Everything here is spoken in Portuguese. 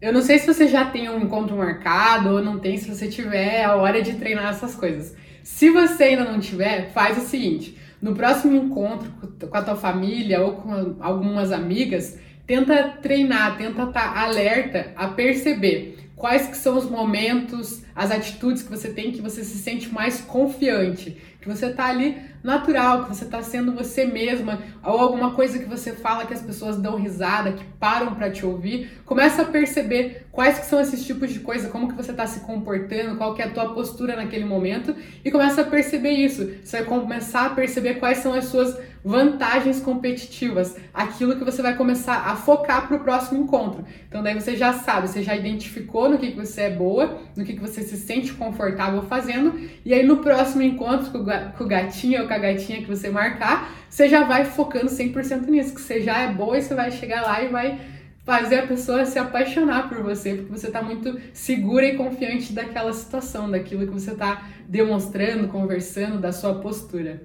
Eu não sei se você já tem um encontro marcado ou não tem, se você tiver a hora de treinar essas coisas. Se você ainda não tiver, faz o seguinte: no próximo encontro com a tua família ou com algumas amigas, tenta treinar, tenta estar tá alerta a perceber quais que são os momentos, as atitudes que você tem que você se sente mais confiante, que você tá ali natural, que você tá sendo você mesma, ou alguma coisa que você fala que as pessoas dão risada, que param para te ouvir, começa a perceber quais que são esses tipos de coisa, como que você tá se comportando, qual que é a tua postura naquele momento e começa a perceber isso. Você vai começar a perceber quais são as suas vantagens competitivas, aquilo que você vai começar a focar para o próximo encontro. Então daí você já sabe, você já identificou no que, que você é boa, no que, que você se sente confortável fazendo, e aí no próximo encontro com o gatinho ou com a gatinha que você marcar, você já vai focando 100% nisso, que você já é boa e você vai chegar lá e vai fazer a pessoa se apaixonar por você, porque você está muito segura e confiante daquela situação, daquilo que você está demonstrando, conversando, da sua postura.